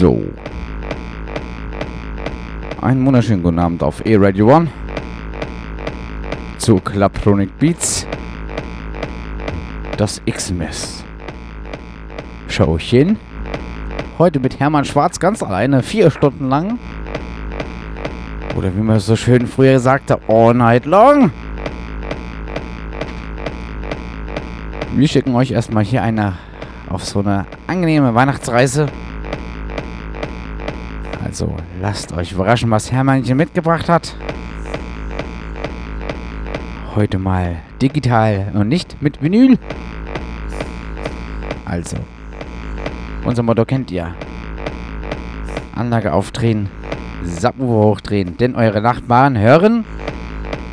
So. Einen wunderschönen guten Abend auf E-Radio One. Zu Clubtronic Beats. Das X-Mess. Showchen. Heute mit Hermann Schwarz ganz alleine, vier Stunden lang. Oder wie man so schön früher sagte, all night long. Wir schicken euch erstmal hier eine auf so eine angenehme Weihnachtsreise. Also lasst euch überraschen, was Hermannchen mitgebracht hat. Heute mal digital und nicht mit Vinyl. Also, unser Motto kennt ihr. Anlage aufdrehen, Subwoofer hochdrehen, denn eure Nachbarn hören.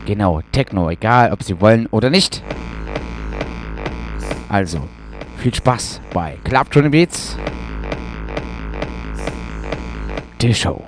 Genau, Techno, egal ob sie wollen oder nicht. Also, viel Spaß bei Club Beats. 匕首。